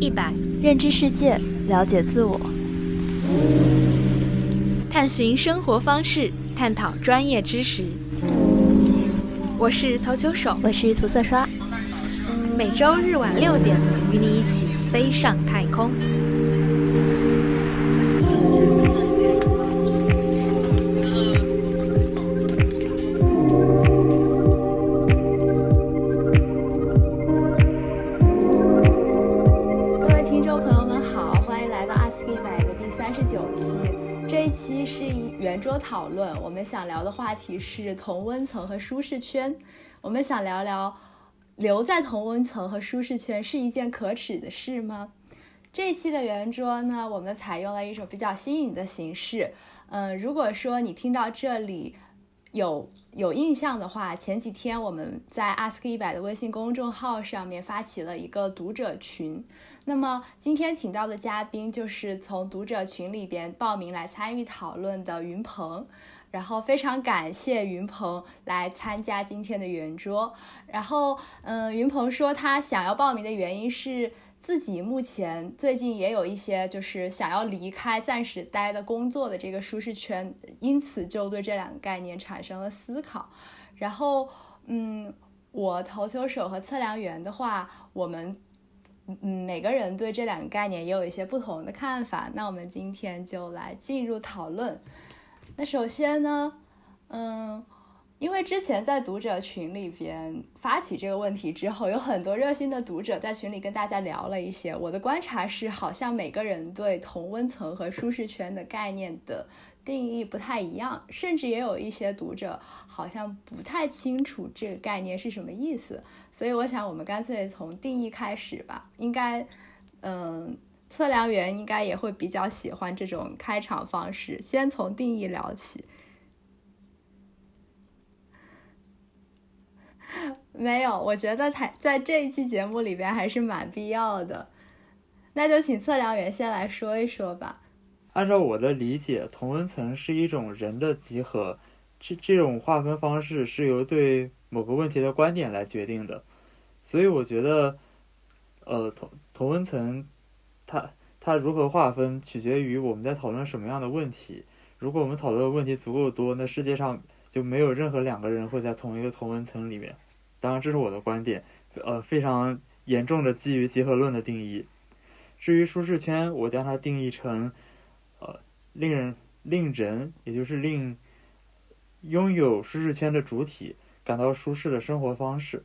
一百，认知世界，了解自我，探寻生活方式，探讨专业知识。我是投球手，我是涂色刷，每周日晚六点，与你一起飞上太空。讨论，我们想聊的话题是同温层和舒适圈。我们想聊聊留在同温层和舒适圈是一件可耻的事吗？这一期的圆桌呢，我们采用了一种比较新颖的形式。嗯、如果说你听到这里有有印象的话，前几天我们在 Ask 一百的微信公众号上面发起了一个读者群。那么今天请到的嘉宾就是从读者群里边报名来参与讨论的云鹏。然后非常感谢云鹏来参加今天的圆桌。然后，嗯，云鹏说他想要报名的原因是自己目前最近也有一些就是想要离开暂时待的工作的这个舒适圈，因此就对这两个概念产生了思考。然后，嗯，我投球手和测量员的话，我们。嗯，每个人对这两个概念也有一些不同的看法。那我们今天就来进入讨论。那首先呢，嗯，因为之前在读者群里边发起这个问题之后，有很多热心的读者在群里跟大家聊了一些。我的观察是，好像每个人对同温层和舒适圈的概念的定义不太一样，甚至也有一些读者好像不太清楚这个概念是什么意思。所以我想，我们干脆从定义开始吧。应该，嗯。测量员应该也会比较喜欢这种开场方式，先从定义聊起。没有，我觉得台在这一期节目里边还是蛮必要的。那就请测量员先来说一说吧。按照我的理解，同温层是一种人的集合，这这种划分方式是由对某个问题的观点来决定的。所以我觉得，呃，同同温层。它它如何划分，取决于我们在讨论什么样的问题。如果我们讨论的问题足够多，那世界上就没有任何两个人会在同一个同温层里面。当然，这是我的观点，呃，非常严重的基于集合论的定义。至于舒适圈，我将它定义成，呃，令人令人，也就是令拥有舒适圈的主体感到舒适的生活方式。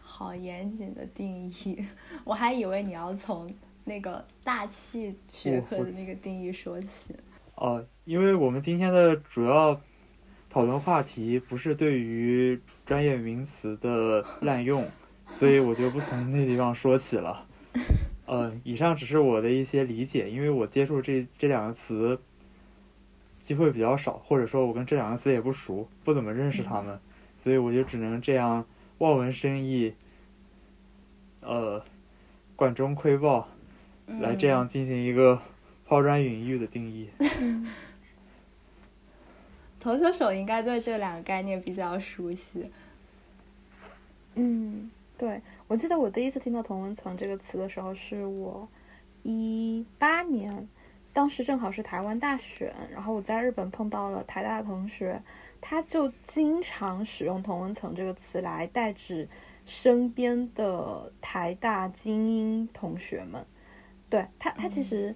好严谨的定义，我还以为你要从。那个大气学科的那个定义说起哦，因为我们今天的主要讨论话题不是对于专业名词的滥用，所以我就不从那地方说起了。呃，以上只是我的一些理解，因为我接触这这两个词机会比较少，或者说我跟这两个词也不熟，不怎么认识他们，所以我就只能这样望文生义，呃，管中窥豹。来这样进行一个抛砖引玉的定义。投球手应该对这两个概念比较熟悉。嗯，对，我记得我第一次听到同温层这个词的时候，是我一八年，当时正好是台湾大选，然后我在日本碰到了台大的同学，他就经常使用同温层这个词来代指身边的台大精英同学们。对他，他其实，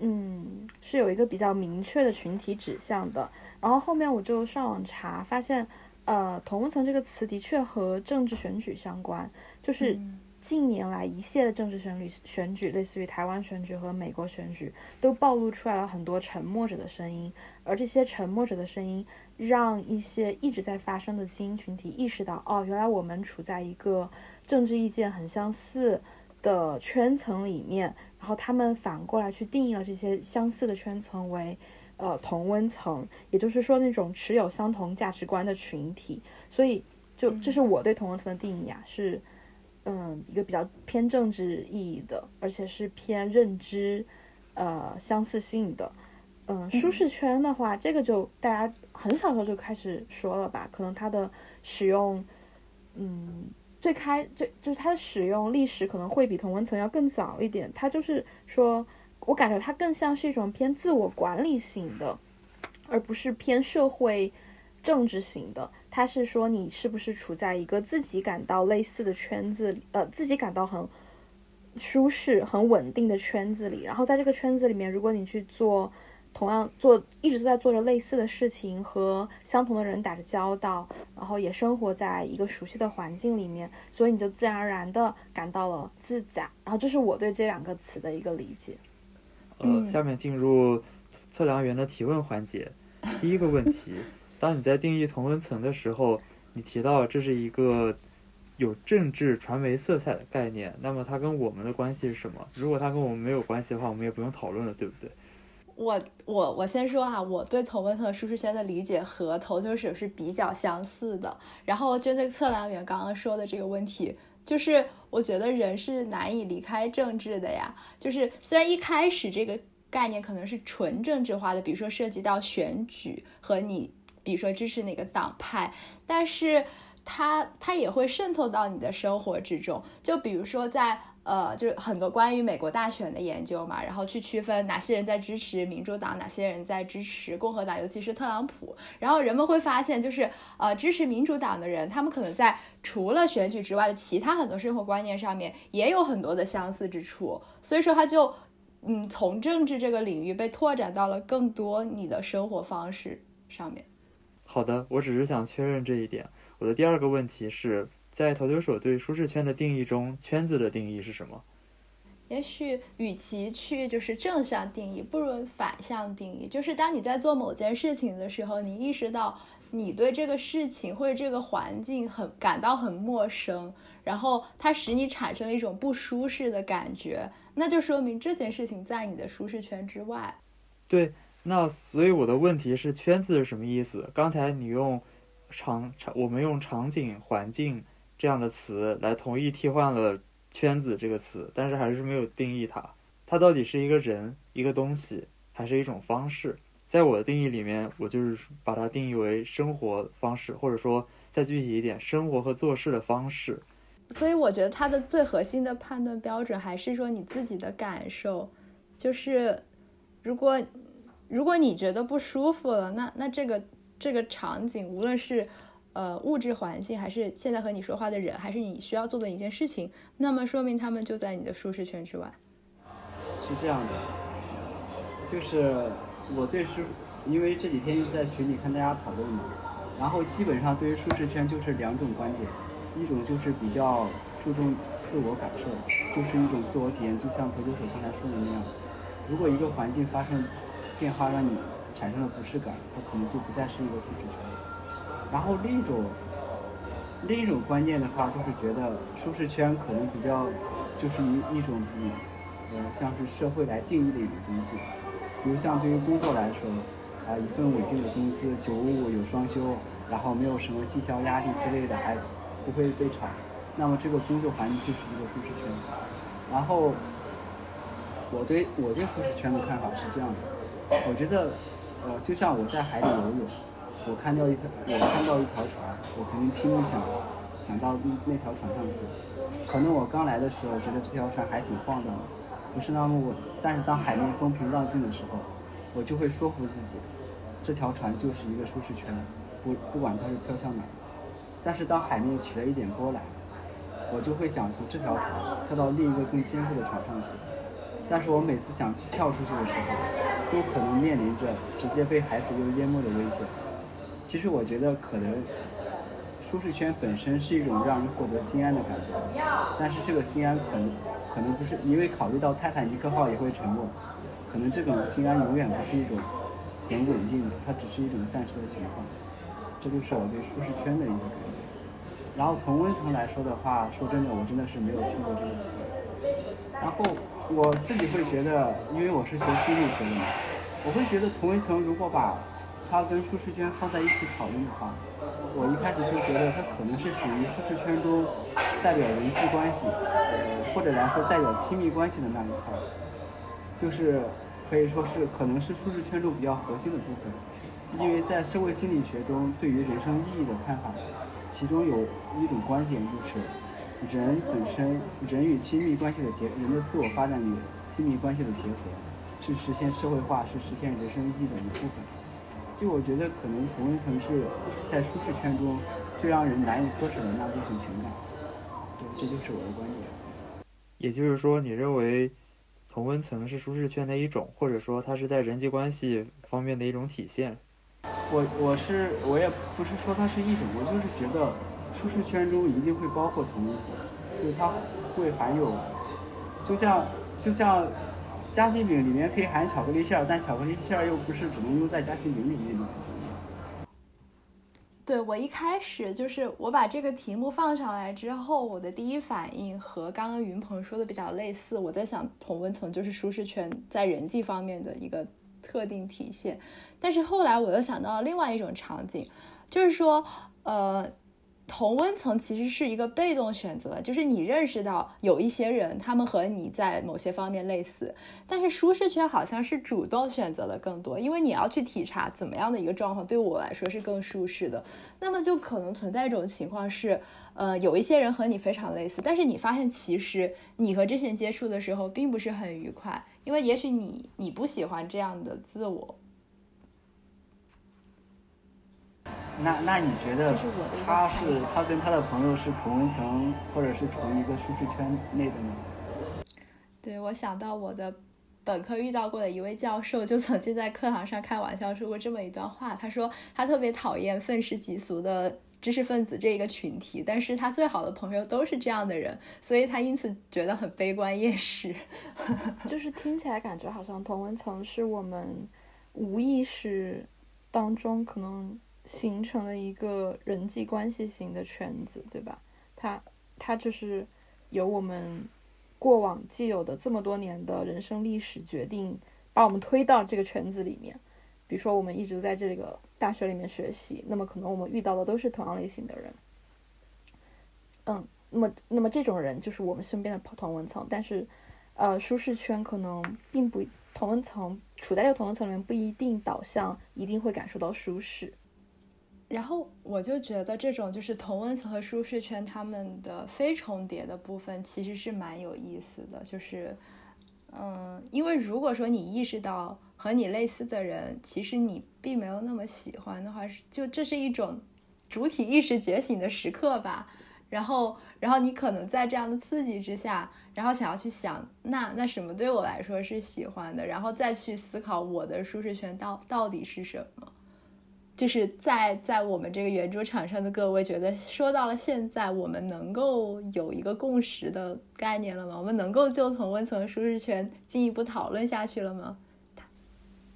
嗯，是有一个比较明确的群体指向的。然后后面我就上网查，发现，呃，同温层这个词的确和政治选举相关。就是近年来一系列的政治选举，选举类似于台湾选举和美国选举，都暴露出来了很多沉默者的声音。而这些沉默者的声音，让一些一直在发生的精英群体意识到，哦，原来我们处在一个政治意见很相似的圈层里面。然后他们反过来去定义了这些相似的圈层为，呃，同温层，也就是说那种持有相同价值观的群体。所以，就这是我对同温层的定义啊，是，嗯，一个比较偏政治意义的，而且是偏认知，呃，相似性的。嗯，舒适圈的话，这个就大家很小时候就开始说了吧？可能它的使用，嗯，最开最就是它的使用历史可能会比同温层要更早一点。它就是说，我感觉它更像是一种偏自我管理型的，而不是偏社会政治型的。它是说你是不是处在一个自己感到类似的圈子里，呃，自己感到很舒适、很稳定的圈子里。然后在这个圈子里面，如果你去做。同样做一直都在做着类似的事情，和相同的人打着交道，然后也生活在一个熟悉的环境里面，所以你就自然而然的感到了自在。然后这是我对这两个词的一个理解。呃，下面进入测量员的提问环节。第一个问题：当你在定义同温层的时候，你提到这是一个有政治传媒色彩的概念，那么它跟我们的关系是什么？如果它跟我们没有关系的话，我们也不用讨论了，对不对？我我我先说啊，我对同温层舒适圈的理解和投球手是比较相似的。然后针对测量员刚刚说的这个问题，就是我觉得人是难以离开政治的呀。就是虽然一开始这个概念可能是纯政治化的，比如说涉及到选举和你，比如说支持哪个党派，但是它它也会渗透到你的生活之中。就比如说在。呃，就是很多关于美国大选的研究嘛，然后去区分哪些人在支持民主党，哪些人在支持共和党，尤其是特朗普。然后人们会发现，就是呃，支持民主党的人，他们可能在除了选举之外的其他很多生活观念上面也有很多的相似之处。所以说，他就嗯，从政治这个领域被拓展到了更多你的生活方式上面。好的，我只是想确认这一点。我的第二个问题是。在投球手对舒适圈的定义中，圈子的定义是什么？也许与其去就是正向定义，不如反向定义。就是当你在做某件事情的时候，你意识到你对这个事情或者这个环境很感到很陌生，然后它使你产生了一种不舒适的感觉，那就说明这件事情在你的舒适圈之外。对，那所以我的问题是圈子是什么意思？刚才你用场场，我们用场景环境。这样的词来同意替换了“圈子”这个词，但是还是没有定义它。它到底是一个人、一个东西，还是一种方式？在我的定义里面，我就是把它定义为生活方式，或者说再具体一点，生活和做事的方式。所以，我觉得它的最核心的判断标准还是说你自己的感受。就是如果如果你觉得不舒服了，那那这个这个场景，无论是。呃，物质环境还是现在和你说话的人，还是你需要做的一件事情，那么说明他们就在你的舒适圈之外。是这样的，就是我对舒，因为这几天一直在群里看大家讨论嘛，然后基本上对于舒适圈就是两种观点，一种就是比较注重自我感受，就是一种自我体验，就像投球手刚才说的那样，如果一个环境发生变化让你产生了不适感，它可能就不再是一个舒适圈了。然后另一种，另一种观念的话，就是觉得舒适圈可能比较，就是一一种以，呃，像是社会来定义的一种东西。比如像对于工作来说，啊，一份稳定的工资，九五五有双休，然后没有什么绩效压力之类的，还不会被炒，那么这个工作环境就是一个舒适圈。然后，我对我对舒适圈的看法是这样的，我觉得，呃，就像我在海里游泳。我看到一条，我看到一条船，我肯定拼命想，想到那那条船上去。可能我刚来的时候觉得这条船还挺晃荡的，不是那么稳。但是当海面风平浪静的时候，我就会说服自己，这条船就是一个舒适圈，不不管它是飘向哪。但是当海面起了一点波澜，我就会想从这条船跳到另一个更坚固的船上去。但是我每次想跳出去的时候，都可能面临着直接被海水又淹没的危险。其实我觉得可能舒适圈本身是一种让人获得心安的感觉，但是这个心安可能可能不是因为考虑到泰坦尼克号也会沉没，可能这种心安永远不是一种很稳定的，它只是一种暂时的情况。这就是我对舒适圈的一个感觉。然后同温层来说的话，说真的，我真的是没有听过这个词。然后我自己会觉得，因为我是学心理学的嘛，我会觉得同温层如果把它跟舒适圈放在一起讨论的话，我一开始就觉得它可能是属于舒适圈中代表人际关系，或者来说代表亲密关系的那一块，就是可以说是可能是舒适圈中比较核心的部分。因为在社会心理学中，对于人生意义的看法，其中有一种观点就是，人本身人与亲密关系的结，人的自我发展与亲密关系的结合，是实现社会化，是实现人生意义的一部分。就我觉得，可能同温层是在舒适圈中最让人难以割舍的那部分情感。对，这就是我的观点。也就是说，你认为同温层是舒适圈的一种，或者说它是在人际关系方面的一种体现？我我是我也不是说它是一种，我就是觉得舒适圈中一定会包括同温层，就是它会含有，就像就像夹心饼里面可以含巧克力馅儿，但巧克力馅儿又不是只能用在夹心饼里面。对我一开始就是我把这个题目放上来之后，我的第一反应和刚刚云鹏说的比较类似。我在想，同温层就是舒适圈在人际方面的一个特定体现。但是后来我又想到了另外一种场景，就是说，呃，同温层其实是一个被动选择，就是你认识到有一些人，他们和你在某些方面类似，但是舒适圈好像是主动选择的更多，因为你要去体察怎么样的一个状况对我来说是更舒适的，那么就可能存在一种情况是，呃，有一些人和你非常类似，但是你发现其实你和这些人接触的时候并不是很愉快，因为也许你你不喜欢这样的自我。那那你觉得他是他跟他的朋友是同温层，或者是处于一个舒适圈内的吗？对，我想到我的本科遇到过的一位教授，就曾经在课堂上开玩笑说过这么一段话。他说他特别讨厌愤世嫉俗的知识分子这一个群体，但是他最好的朋友都是这样的人，所以他因此觉得很悲观厌世。就是听起来感觉好像同温层是我们无意识当中可能形成了一个人际关系型的圈子，对吧？它它就是由我们过往既有的这么多年的人生历史决定，把我们推到这个圈子里面。比如说，我们一直在这个大学里面学习，那么可能我们遇到的都是同样类型的人。嗯，那么那么这种人就是我们身边的同文层，但是呃，舒适圈可能并不同文层处在这个同文层里面不一定导向一定会感受到舒适。然后我就觉得这种就是同温层和舒适圈他们的非重叠的部分其实是蛮有意思的，就是，嗯，因为如果说你意识到和你类似的人，其实你并没有那么喜欢的话，是就这是一种主体意识觉醒的时刻吧。然后，然后你可能在这样的刺激之下，然后想要去想，那那什么对我来说是喜欢的，然后再去思考我的舒适圈到到底是什么。就是在在我们这个圆桌场上的各位，觉得说到了现在，我们能够有一个共识的概念了吗？我们能够就同温层舒适圈进一步讨论下去了吗？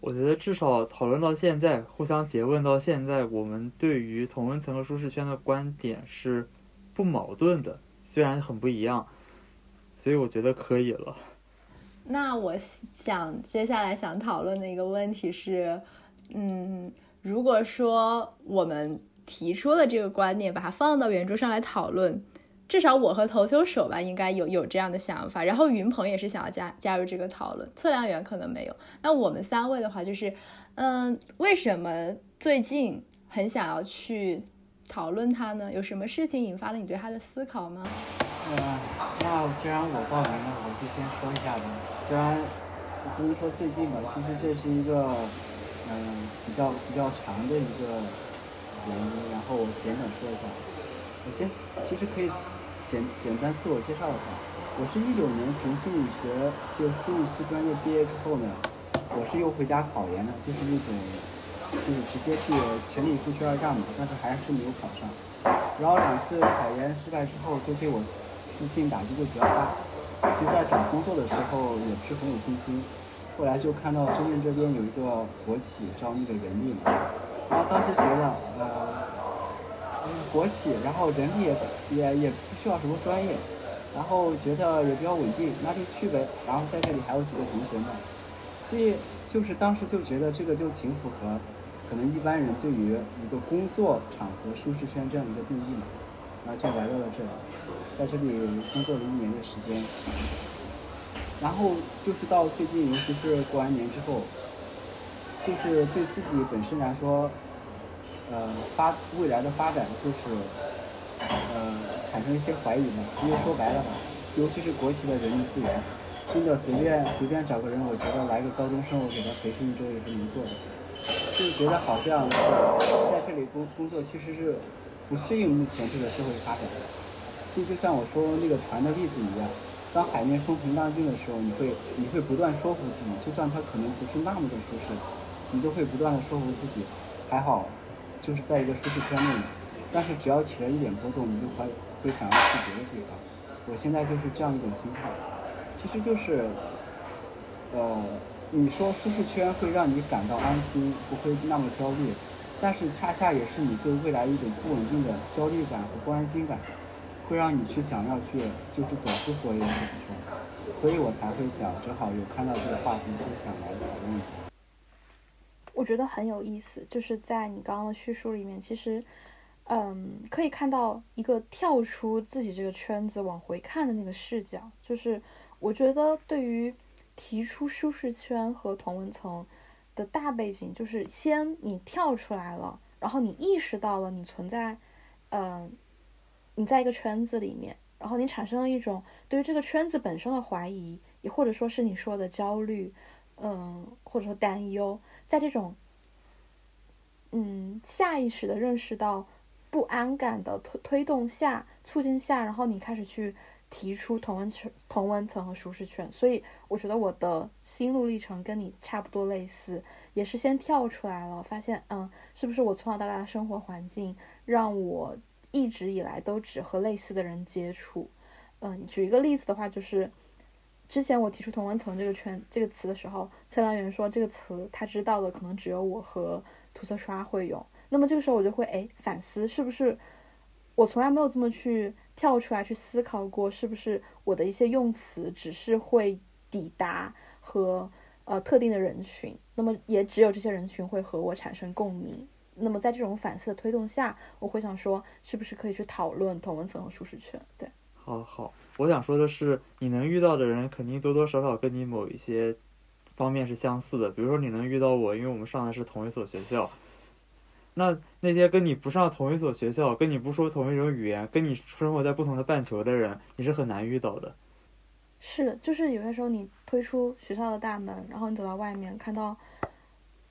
我觉得至少讨论到现在，互相诘问到现在，我们对于同温层和舒适圈的观点是不矛盾的，虽然很不一样，所以我觉得可以了。那我想接下来想讨论的一个问题是，嗯，如果说我们提出了这个观念，把它放到圆桌上来讨论，至少我和投球手吧，应该有有这样的想法。然后云鹏也是想要加加入这个讨论，测量员可能没有。那我们三位的话，就是，嗯，为什么最近很想要去讨论它呢？有什么事情引发了你对它的思考吗？呃，那既然我报名了，我就先说一下吧。虽然不能说最近吧，其实这是一个嗯、比较比较长的一个原因，然后我简短说一下。我先其实可以简简单自我介绍一下，我是一九年从心理学就心理系专业毕业之后呢，我是又回家考研的，就是那种就是直接去全力以赴去二战嘛，但是还是没有考上。然后两次考研失败之后，就对我自信打击就比较大，其实在找工作的时候也不是很有信心。后来就看到深圳这边有一个国企招那个人力嘛，然后当时觉得呃，国企，然后人力也也也不需要什么专业，然后觉得也比较稳定，那就去呗。然后在这里还有几个同学嘛，所以就是当时就觉得这个就挺符合可能一般人对于一个工作场合舒适圈这样一个定义嘛，然后就来到了这里，在这里工作了一年的时间，然后就是到最近，尤其是过完年之后，就是对自己本身来说，呃，发未来的发展就是，呃，产生一些怀疑嘛。因为说白了吧，尤其是国企的人力资源，真的随便随便找个人，我觉得来个高中生，我给他培训一周也是能做的。就觉得好像在这里工工作其实是不适应目前这个社会发展的。就就像我说那个船的例子一样，当海面风平浪静的时候，你会你会不断说服自己，就算它可能不是那么的舒适，你都会不断的说服自己，还好，就是在一个舒适圈内。但是只要起了一点波动，你就会会想要去别的地方。我现在就是这样一种心态，其实就是，呃，你说舒适圈会让你感到安心，不会那么焦虑，但是恰恰也是你对未来一种不稳定的焦虑感和不安心感，会让你去想要去就是走出所谓的舒适圈，所以我才会想，正好有看到这个话题，就想来讨论一下。我觉得很有意思，就是在你刚刚的叙述里面，其实，嗯，可以看到一个跳出自己这个圈子往回看的那个视角。就是我觉得对于提出舒适圈和同文层的大背景，就是先你跳出来了，然后你意识到了你存在，嗯，你在一个圈子里面，然后你产生了一种对于这个圈子本身的怀疑，也或者说是你说的焦虑，嗯，或者说担忧。在这种，嗯，下意识的认识到不安感的推推动下、促进下，然后你开始去提出同温层、同温层和舒适圈。所以我觉得我的心路历程跟你差不多类似，也是先跳出来了，发现，嗯，是不是我从小到大的生活环境让我一直以来都只和类似的人接触。嗯，举一个例子的话，就是。之前我提出“同温层”这个圈这个词的时候，测量员说这个词他知道的可能只有我和涂色刷会用。那么这个时候我就会哎反思，是不是我从来没有这么去跳出来去思考过，是不是我的一些用词只是会抵达和呃特定的人群，那么也只有这些人群会和我产生共鸣。那么在这种反思的推动下，我会想说，是不是可以去讨论同温层和舒适圈？对，好好。我想说的是，你能遇到的人肯定多多少少跟你某一些方面是相似的。比如说，你能遇到我，因为我们上的是同一所学校。那那些跟你不上同一所学校、跟你不说同一种语言、跟你生活在不同的半球的人，你是很难遇到的。是，就是有些时候你推出学校的大门，然后你走到外面，看到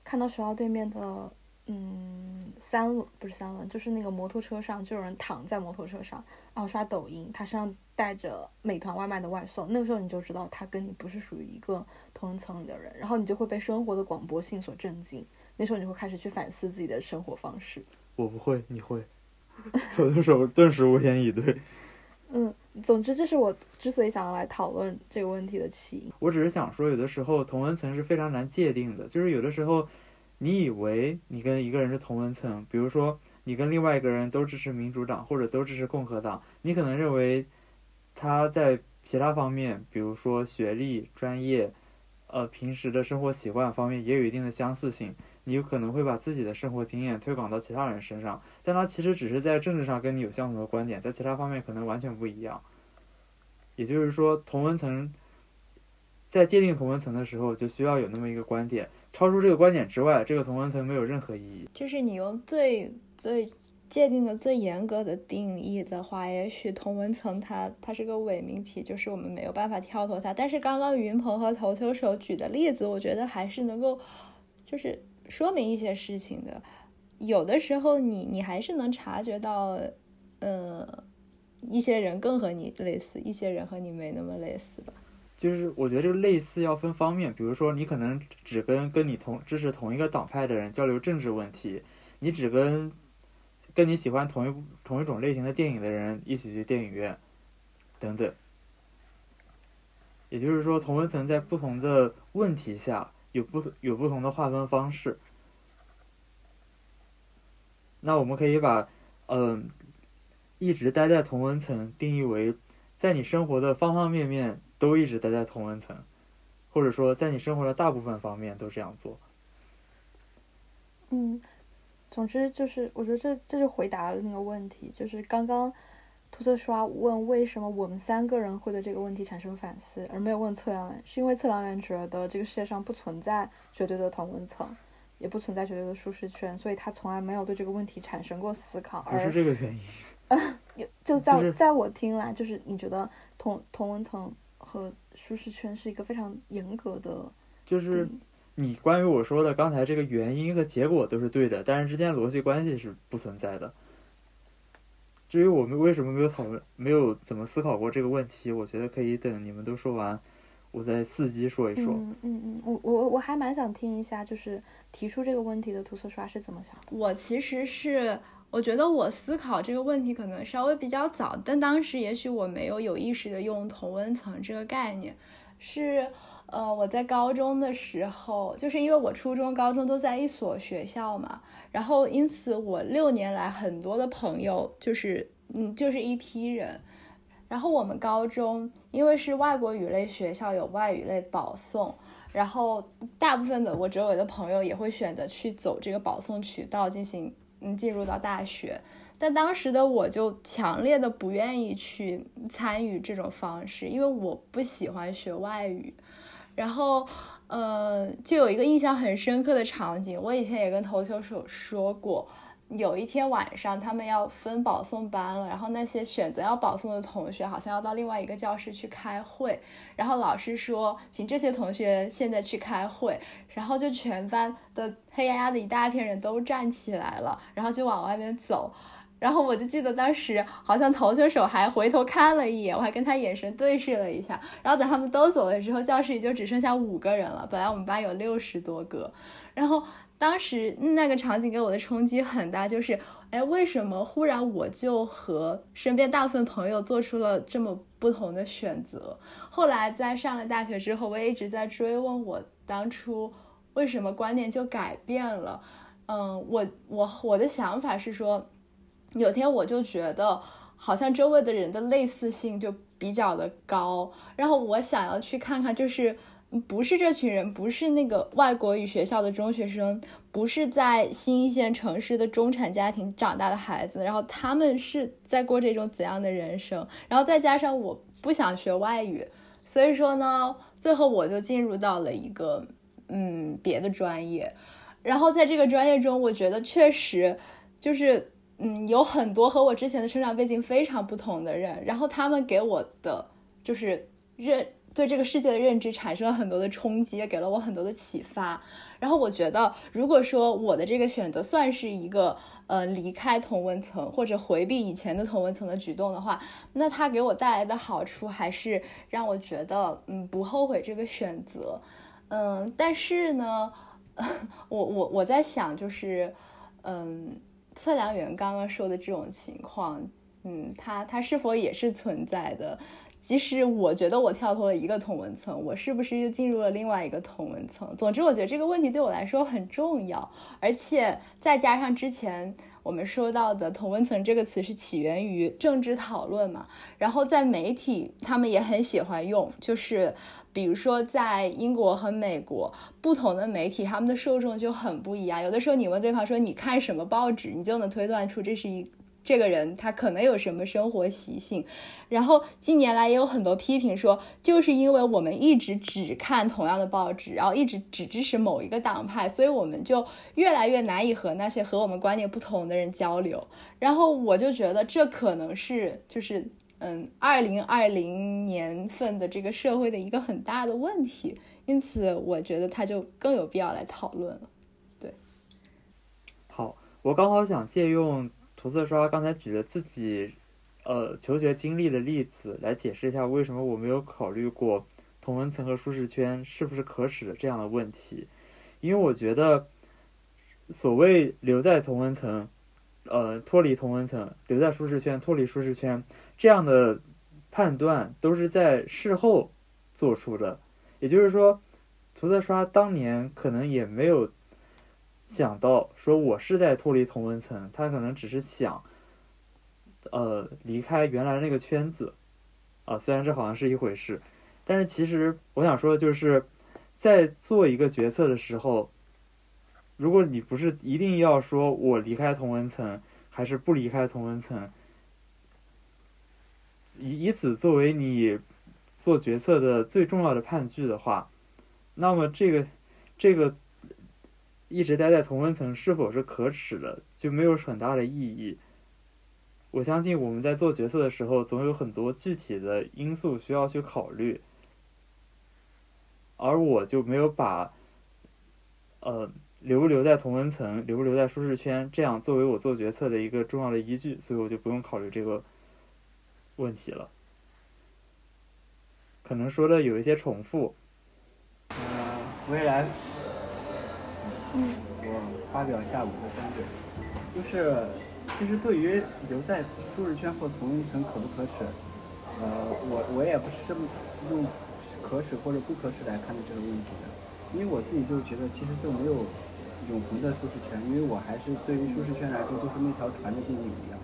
看到学校对面的嗯三轮不是三轮，就是那个摩托车上就有人躺在摩托车上，然后刷抖音，他身上带着美团外卖的外送，那个时候你就知道他跟你不是属于一个同层里的人，然后你就会被生活的广播性所震惊。那时候你就会开始去反思自己的生活方式。我不会，你会。左右手顿时无言以对。嗯，总之这是我之所以想要来讨论这个问题的起因。我只是想说，有的时候同温层是非常难界定的，就是有的时候你以为你跟一个人是同温层，比如说你跟另外一个人都支持民主党或者都支持共和党，你可能认为他在其他方面，比如说学历、专业，呃，平时的生活习惯方面也有一定的相似性。你有可能会把自己的生活经验推广到其他人身上，但他其实只是在政治上跟你有相同的观点，在其他方面可能完全不一样。也就是说，同温层在界定同温层的时候，就需要有那么一个观点，超出这个观点之外，这个同温层没有任何意义。就是你用最最界定的最严格的定义的话，也许同温层它它是个伪命题，就是我们没有办法跳脱它。但是刚刚云鹏和投球手举的例子，我觉得还是能够，就是。说明一些事情的，有的时候你你还是能察觉到，嗯，一些人更和你类似，一些人和你没那么类似吧。就是我觉得这个类似要分方面，比如说你可能只跟跟你同支持同一个党派的人交流政治问题，你只跟跟你喜欢同一同一种类型的电影的人一起去电影院，等等。也就是说，同温层在不同的问题下。有不有不同的划分方式，那我们可以把嗯一直待在同温层定义为在你生活的方方面面都一直待在同温层，或者说在你生活的大部分方面都这样做。嗯，总之就是我觉得这这就回答了那个问题，就是刚刚。涂色刷问为什么我们三个人会对这个问题产生反思，而没有问测量员？是因为测量员觉得这个世界上不存在绝对的同温层，也不存在绝对的舒适圈，所以他从来没有对这个问题产生过思考。不是这个原因。有 就在、就是在我听来，就是你觉得同同温层和舒适圈是一个非常严格的，就是你关于我说的刚才这个原因和结果都是对的，但是之间逻辑关系是不存在的。至于我们为什么没有讨论，没有怎么思考过这个问题，我觉得可以等你们都说完，我再伺机说一说。嗯嗯嗯，我我我还蛮想听一下，就是提出这个问题的涂色刷是怎么想的。我其实是，我觉得我思考这个问题可能稍微比较早，但当时也许我没有有意识的用同温层这个概念，是呃我在高中的时候，就是因为我初中、高中都在一所学校嘛，然后因此我六年来很多的朋友就是嗯就是一批人。然后我们高中因为是外国语类学校，有外语类保送，然后大部分的我周围的朋友也会选择去走这个保送渠道进行嗯进入到大学。但当时的我就强烈的不愿意去参与这种方式，因为我不喜欢学外语。然后，嗯，就有一个印象很深刻的场景，我以前也跟投球手说过。有一天晚上，他们要分保送班了，然后那些选择要保送的同学好像要到另外一个教室去开会，然后老师说，请这些同学现在去开会，然后就全班的黑压压的一大片人都站起来了，然后就往外面走，然后我就记得当时好像投球手还回头看了一眼，我还跟他眼神对视了一下，然后等他们都走了之后，教室里就只剩下五个人了，本来我们班有六十多个，然后。当时那个场景给我的冲击很大，就是，哎，为什么忽然我就和身边大部分朋友做出了这么不同的选择？后来在上了大学之后，我也一直在追问我当初为什么观念就改变了。嗯，我我我的想法是说，有天我就觉得好像周围的人的类似性就比较的高，然后我想要去看看，就是。不是这群人，不是那个外国语学校的中学生，不是在新一线城市的中产家庭长大的孩子，然后他们是在过这种怎样的人生？然后再加上我不想学外语，所以说呢，最后我就进入到了一个嗯别的专业。然后在这个专业中，我觉得确实就是嗯有很多和我之前的成长背景非常不同的人，然后他们给我的就是认。对这个世界的认知产生了很多的冲击，也给了我很多的启发。然后我觉得，如果说我的这个选择算是一个呃离开同温层或者回避以前的同温层的举动的话，那它给我带来的好处还是让我觉得嗯不后悔这个选择。嗯，但是呢，我我我在想，就是嗯测量员刚刚说的这种情况，嗯，它它是否也是存在的？即使我觉得我跳脱了一个同文层，我是不是又进入了另外一个同文层？总之，我觉得这个问题对我来说很重要，而且再加上之前我们说到的“同文层”这个词是起源于政治讨论嘛，然后在媒体他们也很喜欢用，就是比如说在英国和美国不同的媒体，他们的受众就很不一样。有的时候你问对方说你看什么报纸，你就能推断出这是一。这个人他可能有什么生活习性，然后近年来也有很多批评说，就是因为我们一直只看同样的报纸，然后一直只支持某一个党派，所以我们就越来越难以和那些和我们观念不同的人交流。然后我就觉得这可能是就是嗯，二零二零年份的这个社会的一个很大的问题，因此我觉得它就更有必要来讨论了。对，好，我刚好想借用。涂色刷刚才举了自己，呃，求学经历的例子来解释一下为什么我没有考虑过同文层和舒适圈是不是可耻的这样的问题，因为我觉得，所谓留在同文层，呃，脱离同文层，留在舒适圈，脱离舒适圈这样的判断都是在事后做出的，也就是说，涂色刷当年可能也没有。想到说，我是在脱离同文层，他可能只是想，呃，离开原来那个圈子，啊，虽然这好像是一回事，但是其实我想说的就是，在做一个决策的时候，如果你不是一定要说我离开同文层，还是不离开同文层，以以此作为你做决策的最重要的判据的话，那么这个这个。一直待在同温层是否是可耻的，就没有很大的意义。我相信我们在做决策的时候，总有很多具体的因素需要去考虑，而我就没有把，呃，留不留在同温层，留不留在舒适圈，这样作为我做决策的一个重要的依据，所以我就不用考虑这个问题了。可能说的有一些重复，呃，未来，嗯，我发表一下我的观点，就是其实对于留在舒适圈或同一层可不可耻，呃，我我也不是这么用可耻或者不可耻来看待这个问题的，因为我自己就觉得其实就没有永恒的舒适圈，因为我还是对于舒适圈来说就是那条船的定义一样，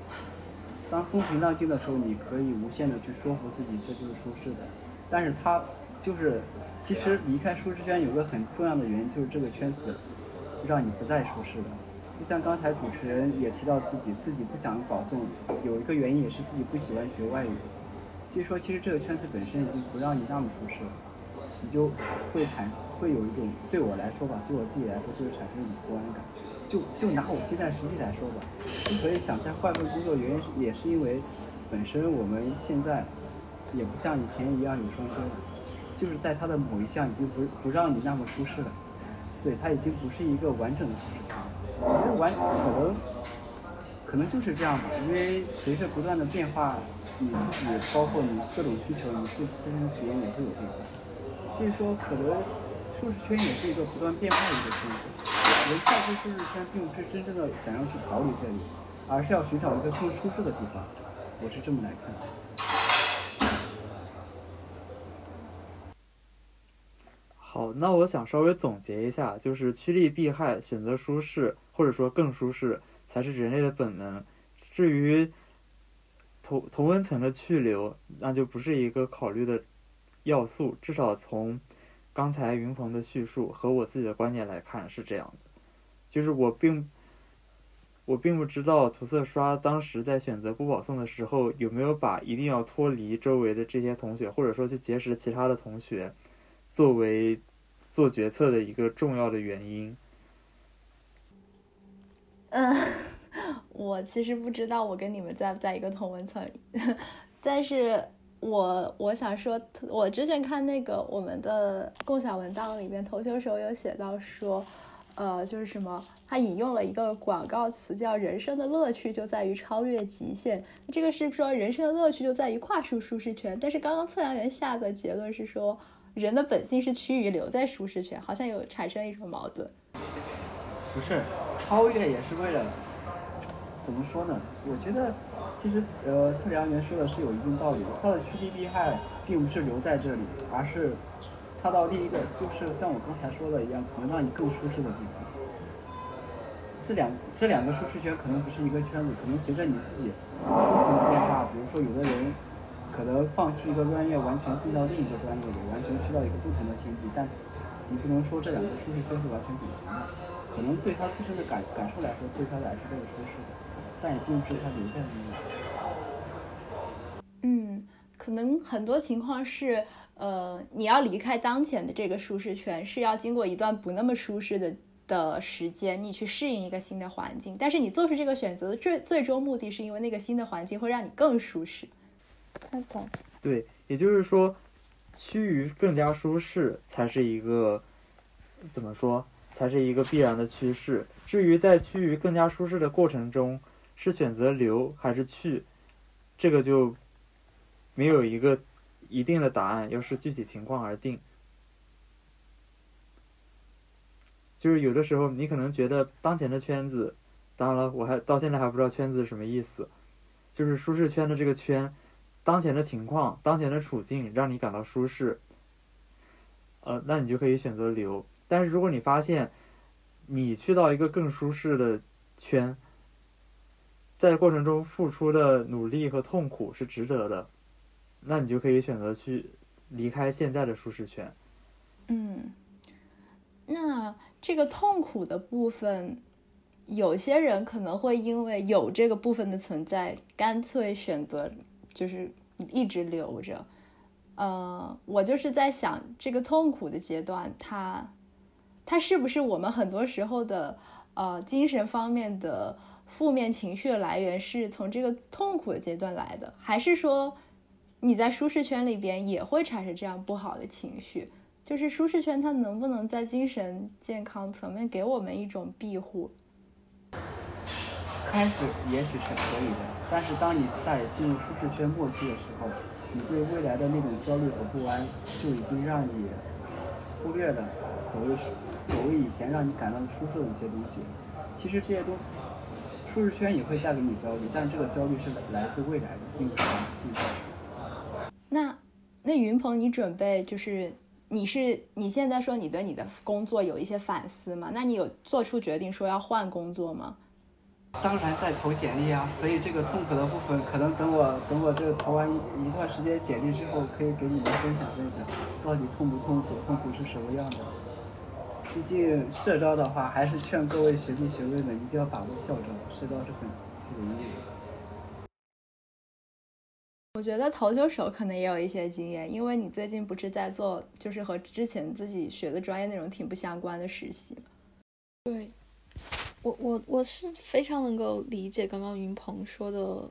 当风平浪静的时候，你可以无限的去说服自己这就是舒适的。但是它就是，其实离开舒适圈有个很重要的原因，就是这个圈子让你不再舒适了。就像刚才主持人也提到自己自己不想保送，有一个原因也是自己不喜欢学外语。所以说，其实这个圈子本身已经不让你那么舒适了，你就会产会有一种对我来说吧，对我自己来说就会产生一种不安感。就就拿我现在实际来说吧，之所以想在换份工作，原因也是因为本身我们现在。也不像以前一样有双休了，就是在它的某一项已经不不让你那么舒适了，对，它已经不是一个完整的舒适圈。我觉得完可能可能就是这样吧，因为随着不断的变化，你自己包括你各种需求，你自自身的体验也会有变化。所以说，可能舒适圈也是一个不断变化的一个圈子。人跳出舒适圈，并不是真正的想要去逃离这里，而是要寻找一个更舒适的地方。我是这么来看。好，那我想稍微总结一下，就是趋利避害，选择舒适或者说更舒适才是人类的本能。至于同同温层的去留，那就不是一个考虑的要素。至少从刚才云鹏的叙述和我自己的观点来看是这样的。就是我并我并不知道涂色刷当时在选择不保送的时候有没有把一定要脱离周围的这些同学，或者说去结识其他的同学。作为做决策的一个重要的原因，嗯，我其实不知道我跟你们在不在一个同文层，但是我我想说，我之前看那个我们的共享文档里面，投球时候有写到说，呃，就是什么，他引用了一个广告词叫“人生的乐趣就在于超越极限”，这个是说人生的乐趣就在于跨出舒适圈，但是刚刚测量员下的结论是说。人的本性是趋于留在舒适圈，好像有产生一种矛盾。不是，超越也是为了怎么说呢？我觉得其实呃，测量员说的是有一定道理的。他的趋利避害并不是留在这里，而是他到另一个，就是像我刚才说的一样，可能让你更舒适的地方。这两这两个舒适圈可能不是一个圈子，可能随着你自己心情的变化，比如说有的人。可能放弃一个专业，完全进到另一个专业里，完全去到一个不同的天地。但你不能说这两个舒适圈是完全等同的。可能对他自身的感感受来说，对他来说这个舒适的，但也并不是他留在那里。嗯，可能很多情况是，呃，你要离开当前的这个舒适圈，是要经过一段不那么舒适的的时间，你去适应一个新的环境。但是你做出这个选择的最最终目的是因为那个新的环境会让你更舒适。赞同。对，也就是说，趋于更加舒适才是一个怎么说，才是一个必然的趋势。至于在趋于更加舒适的过程中，是选择留还是去，这个就没有一个一定的答案，要视具体情况而定。就是有的时候，你可能觉得当前的圈子，当然了，我还到现在还不知道圈子是什么意思，就是舒适圈的这个圈。当前的情况，当前的处境让你感到舒适，呃，那你就可以选择留。但是如果你发现你去到一个更舒适的圈，在过程中付出的努力和痛苦是值得的，那你就可以选择去离开现在的舒适圈。嗯，那这个痛苦的部分，有些人可能会因为有这个部分的存在，干脆选择。就是一直留着，呃，我就是在想，这个痛苦的阶段，它，它是不是我们很多时候的呃精神方面的负面情绪的来源是从这个痛苦的阶段来的，还是说你在舒适圈里边也会产生这样不好的情绪？就是舒适圈它能不能在精神健康层面给我们一种庇护？开始也许是可以的，但是当你在进入舒适圈末期的时候，你对未来的那种焦虑和不安就已经让你忽略了所谓所谓以前让你感到舒适的一些东西。其实这些都舒适圈也会带给你焦虑，但这个焦虑是来自未来的，并不是来自现在。那那云鹏，你准备就是你是你现在说你对你的工作有一些反思吗？那你有做出决定说要换工作吗？当然在投简历啊，所以这个痛苦的部分，可能等我等我这个投完一一段时间简历之后，可以给你们分享分享，到底痛不痛苦，痛苦是什么样的。毕竟社招的话，还是劝各位学弟学妹们一定要把握校招，社招是很不容易的。我觉得投球手可能也有一些经验，因为你最近不是在做，就是和之前自己学的专业内容挺不相关的实习对，我我我是非常能够理解刚刚云鹏说的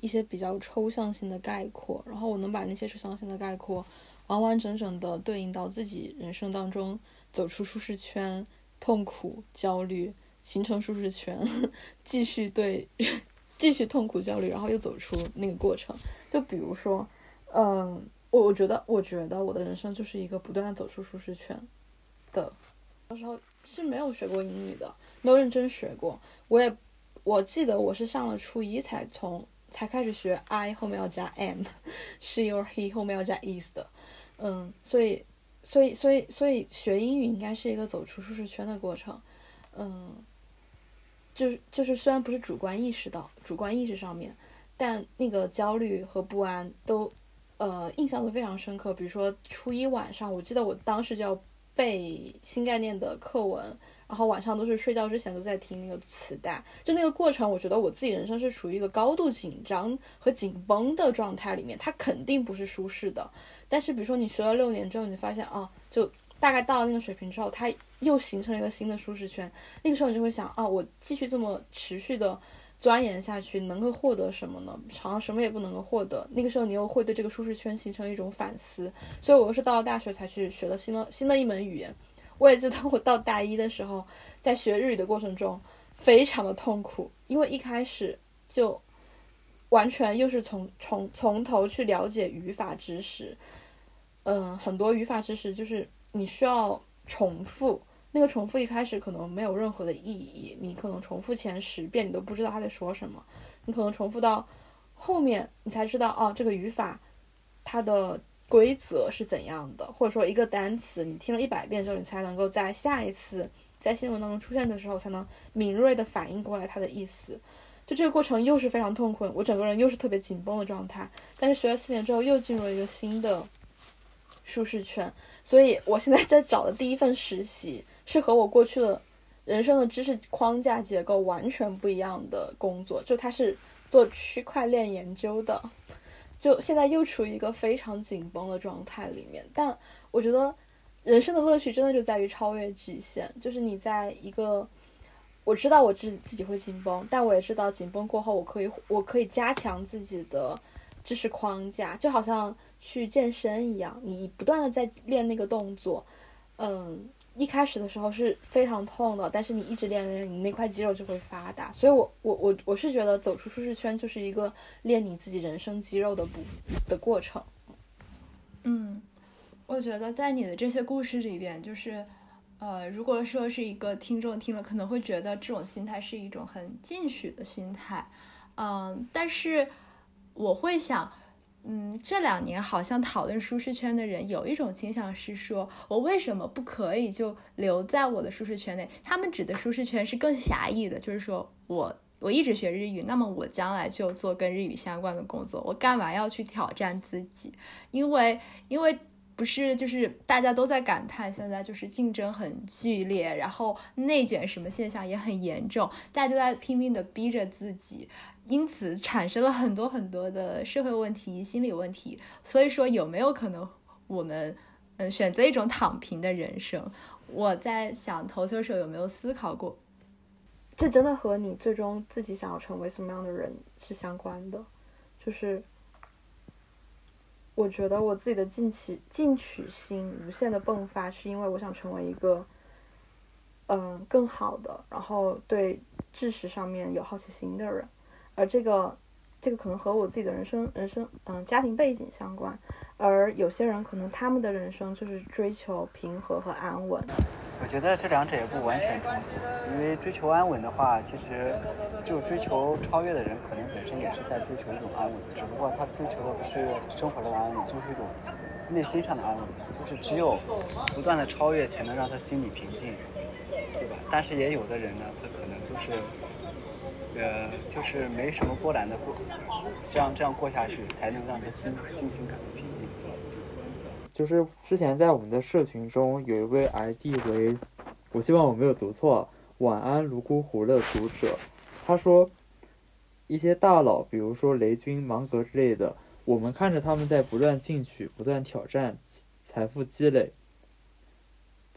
一些比较抽象性的概括，然后我能把那些抽象性的概括完完整整的对应到自己人生当中，走出舒适圈，痛苦、焦虑，形成舒适圈，继续对。继续痛苦焦虑，然后又走出那个过程。就比如说，嗯，我我觉得，我觉得我的人生就是一个不断的走出舒适圈的。那时候是没有学过英语的，没有认真学过。我也我记得我是上了初一才从才开始学 I 后面要加 am，she or he 后面要加 is 的。嗯，所以所以所以所以学英语应该是一个走出舒适圈的过程。嗯。就是就是，虽然不是主观意识到主观意识上面，但那个焦虑和不安都，呃，印象都非常深刻。比如说初一晚上，我记得我当时就要背新概念的课文，然后晚上都是睡觉之前都在听那个磁带。就那个过程，我觉得我自己人生是处于一个高度紧张和紧绷的状态里面，它肯定不是舒适的。但是比如说你学了六年之后，你发现啊，就。大概到了那个水平之后，它又形成了一个新的舒适圈。那个时候你就会想啊，我继续这么持续的钻研下去，能够获得什么呢？好像什么也不能够获得。那个时候你又会对这个舒适圈形成一种反思。所以我又是到了大学才去学了新的新的一门语言。我也记得我到大一的时候，在学日语的过程中非常的痛苦，因为一开始就完全又是从从从头去了解语法知识。嗯，很多语法知识就是。你需要重复，那个重复一开始可能没有任何的意义，你可能重复前十遍你都不知道他在说什么，你可能重复到后面你才知道哦，这个语法它的规则是怎样的，或者说一个单词你听了一百遍之后，你才能够在下一次在新闻当中出现的时候才能敏锐的反应过来它的意思，就这个过程又是非常痛苦，我整个人又是特别紧绷的状态，但是学了四年之后又进入了一个新的。舒适圈，所以我现在在找的第一份实习是和我过去的人生的知识框架结构完全不一样的工作，就它是做区块链研究的，就现在又处于一个非常紧绷的状态里面。但我觉得人生的乐趣真的就在于超越极限，就是你在一个我知道我自自己会紧绷，但我也知道紧绷过后我可以我可以加强自己的知识框架，就好像。去健身一样，你不断的在练那个动作，嗯，一开始的时候是非常痛的，但是你一直练练，你那块肌肉就会发达。所以，我我我我是觉得走出舒适圈就是一个练你自己人生肌肉的步的过程。嗯，我觉得在你的这些故事里边，就是，呃，如果说是一个听众听了，可能会觉得这种心态是一种很进取的心态，嗯，但是我会想。嗯，这两年好像讨论舒适圈的人有一种倾向是说，我为什么不可以就留在我的舒适圈内？他们指的舒适圈是更狭义的，就是说我我一直学日语，那么我将来就做跟日语相关的工作，我干嘛要去挑战自己？因为因为。不是，就是大家都在感叹，现在就是竞争很剧烈，然后内卷什么现象也很严重，大家都在拼命的逼着自己，因此产生了很多很多的社会问题、心理问题。所以说，有没有可能我们嗯选择一种躺平的人生？我在想，投球手有没有思考过？这真的和你最终自己想要成为什么样的人是相关的。就是我觉得我自己的进取进取心无限的迸发，是因为我想成为一个嗯更好的，然后对知识上面有好奇心的人，而这个。这个可能和我自己的人生、人生，嗯，家庭背景相关，而有些人可能他们的人生就是追求平和和安稳。我觉得这两者也不完全冲突，因为追求安稳的话，其实就追求超越的人，可能本身也是在追求一种安稳，只不过他追求的不是生活的安稳，就是一种内心上的安稳，就是只有不断的超越，才能让他心里平静，对吧？但是也有的人呢，他可能就是。呃，就是没什么波澜的过，这样这样过下去，才能让他心心情感到平静。就是之前在我们的社群中，有一位 ID 为，我希望我没有读错，晚安泸沽湖的读者，他说，一些大佬，比如说雷军、芒格之类的，我们看着他们在不断进取、不断挑战、财富积累。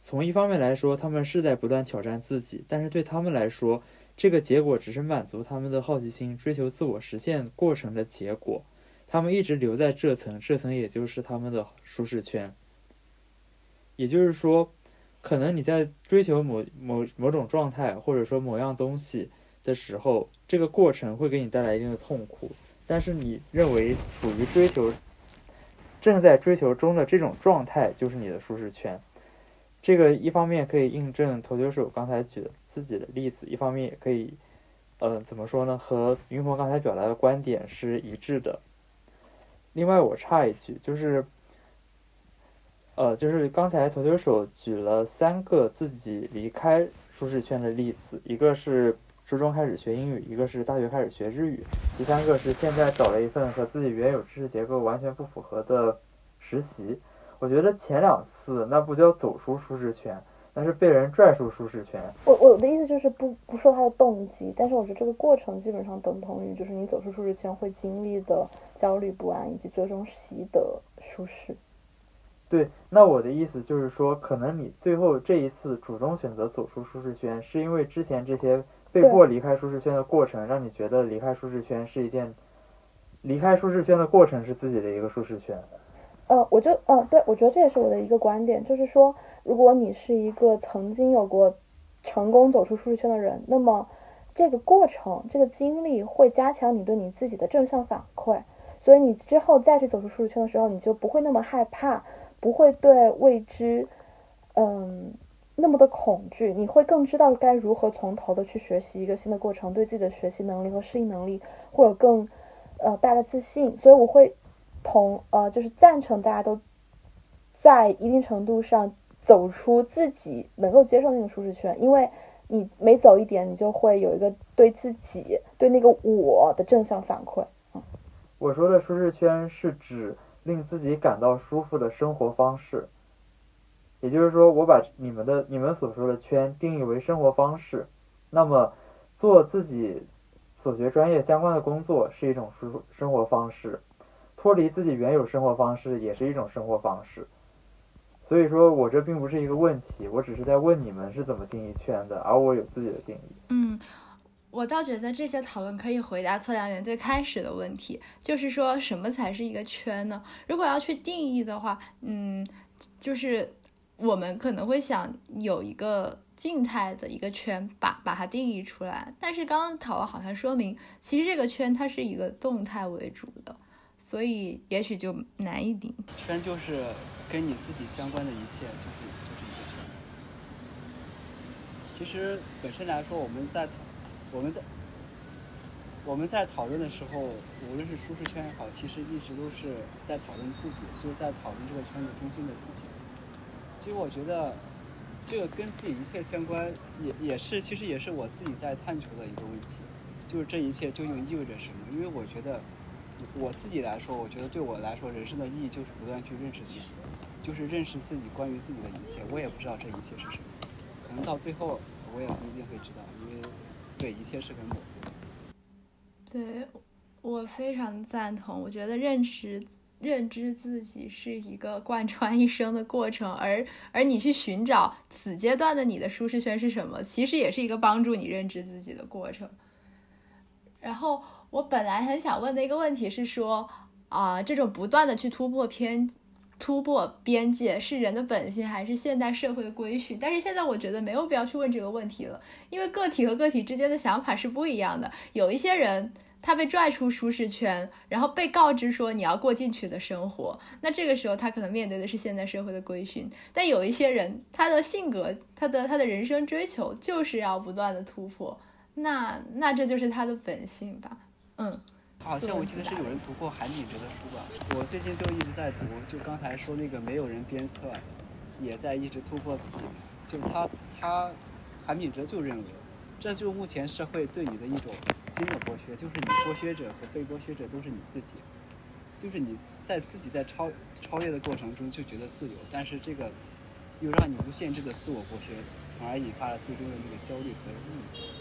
从一方面来说，他们是在不断挑战自己，但是对他们来说，这个结果只是满足他们的好奇心、追求自我实现过程的结果，他们一直留在这层，这层也就是他们的舒适圈。也就是说，可能你在追求某某某种状态，或者说某样东西的时候，这个过程会给你带来一定的痛苦，但是你认为处于追求、正在追求中的这种状态就是你的舒适圈。这个一方面可以印证投球手刚才举的。自己的例子，一方面也可以，呃，怎么说呢？和云鹏刚才表达的观点是一致的。另外，我插一句，就是，呃，就是刚才投球手举了三个自己离开舒适圈的例子，一个是初中开始学英语，一个是大学开始学日语，第三个是现在找了一份和自己原有知识结构完全不符合的实习。我觉得前两次那不叫走出舒适圈。但是被人拽出舒适圈。我我的意思就是不不说他的动机，但是我觉得这个过程基本上等同于就是你走出舒适圈会经历的焦虑不安以及最终习得舒适。对，那我的意思就是说，可能你最后这一次主动选择走出舒适圈，是因为之前这些被迫离开舒适圈的过程，让你觉得离开舒适圈是一件，离开舒适圈的过程是自己的一个舒适圈。呃，我就呃，对，我觉得这也是我的一个观点，就是说。如果你是一个曾经有过成功走出舒适圈的人，那么这个过程、这个经历会加强你对你自己的正向反馈，所以你之后再去走出舒适圈的时候，你就不会那么害怕，不会对未知，嗯，那么的恐惧，你会更知道该如何从头的去学习一个新的过程，对自己的学习能力和适应能力会有更呃大的自信。所以我会同呃就是赞成大家都在一定程度上。走出自己能够接受那种舒适圈，因为你每走一点，你就会有一个对自己、对那个我的正向反馈。我说的舒适圈是指令自己感到舒服的生活方式，也就是说，我把你们的、你们所说的圈定义为生活方式。那么，做自己所学专业相关的工作是一种舒生活方式，脱离自己原有生活方式也是一种生活方式。所以说我这并不是一个问题，我只是在问你们是怎么定义圈的，而我有自己的定义。嗯，我倒觉得这些讨论可以回答测量员最开始的问题，就是说什么才是一个圈呢？如果要去定义的话，嗯，就是我们可能会想有一个静态的一个圈，把把它定义出来。但是刚刚讨论好像说明，其实这个圈它是一个动态为主的。所以也许就难一点。圈就是跟你自己相关的一切，就是就是一个圈。其实本身来说，我们在我们在我们在讨论的时候，无论是舒适圈也好，其实一直都是在讨论自己，就是在讨论这个圈子中心的自己。其实我觉得这个跟自己一切相关，也也是其实也是我自己在探求的一个问题，就是这一切究竟意味着什么？因为我觉得。我自己来说，我觉得对我来说，人生的意义就是不断去认识自己，就是认识自己关于自己的一切。我也不知道这一切是什么，可能到最后我也不一定会知道，因为对一切是很模糊。对，我非常赞同。我觉得认识认知自己是一个贯穿一生的过程，而而你去寻找此阶段的你的舒适圈是什么，其实也是一个帮助你认知自己的过程。然后我本来很想问的一个问题是说，啊，这种不断的去突破偏。突破边界是人的本性还是现代社会的规训？但是现在我觉得没有必要去问这个问题了，因为个体和个体之间的想法是不一样的。有一些人他被拽出舒适圈，然后被告知说你要过进取的生活，那这个时候他可能面对的是现代社会的规训。但有一些人他的性格、他的他的人生追求就是要不断的突破，那那这就是他的本性吧？嗯。好像我记得是有人读过韩炳哲的书吧？我最近就一直在读，就刚才说那个没有人鞭策，也在一直突破自己。就是他他韩炳哲就认为，这就是目前社会对你的一种新的剥削，就是你剥削者和被剥削者都是你自己，就是你在自己在超超越的过程中就觉得自由，但是这个又让你无限制的自我剥削，从而引发了最终的那个焦虑和抑郁。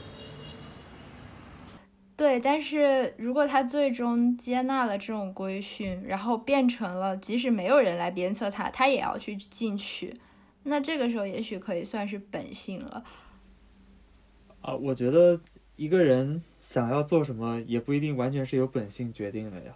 对，但是如果他最终接纳了这种规训，然后变成了即使没有人来鞭策他，他也要去进取，那这个时候也许可以算是本性了。啊，我觉得一个人想要做什么，也不一定完全是由本性决定的呀，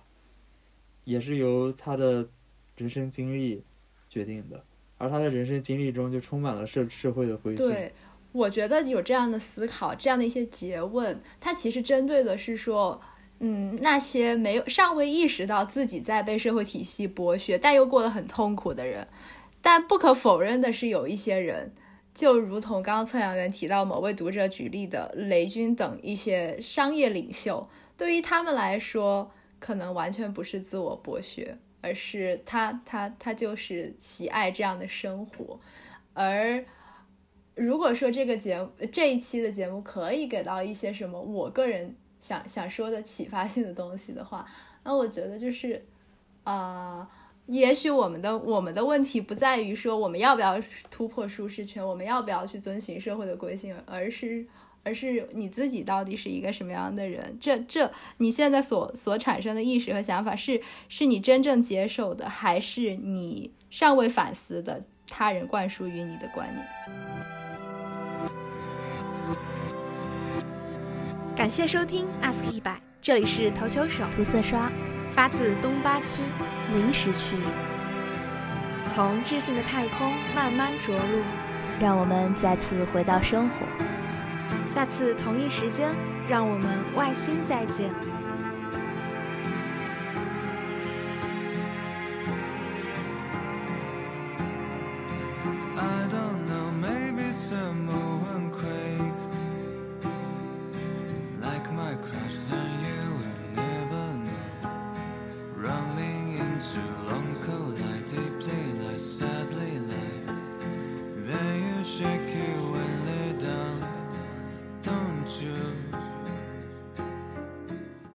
也是由他的人生经历决定的，而他的人生经历中就充满了社社会的规训。我觉得有这样的思考，这样的一些诘问，它其实针对的是说，嗯，那些没有尚未意识到自己在被社会体系剥削，但又过得很痛苦的人。但不可否认的是，有一些人，就如同刚刚测量员提到某位读者举例的雷军等一些商业领袖，对于他们来说，可能完全不是自我剥削，而是他他他就是喜爱这样的生活，而。如果说这个节目这一期的节目可以给到一些什么我个人想想说的启发性的东西的话，那我觉得就是，啊，也许我们的我们的问题不在于说我们要不要突破舒适圈，我们要不要去遵循社会的规训，而是而是你自己到底是一个什么样的人？这这你现在所所产生的意识和想法是是你真正接受的，还是你尚未反思的他人灌输于你的观念？感谢收听 Ask 一百，这里是投球手涂色刷，发自东八区临时区，从智性的太空慢慢着陆，让我们再次回到生活。下次同一时间，让我们外星再见。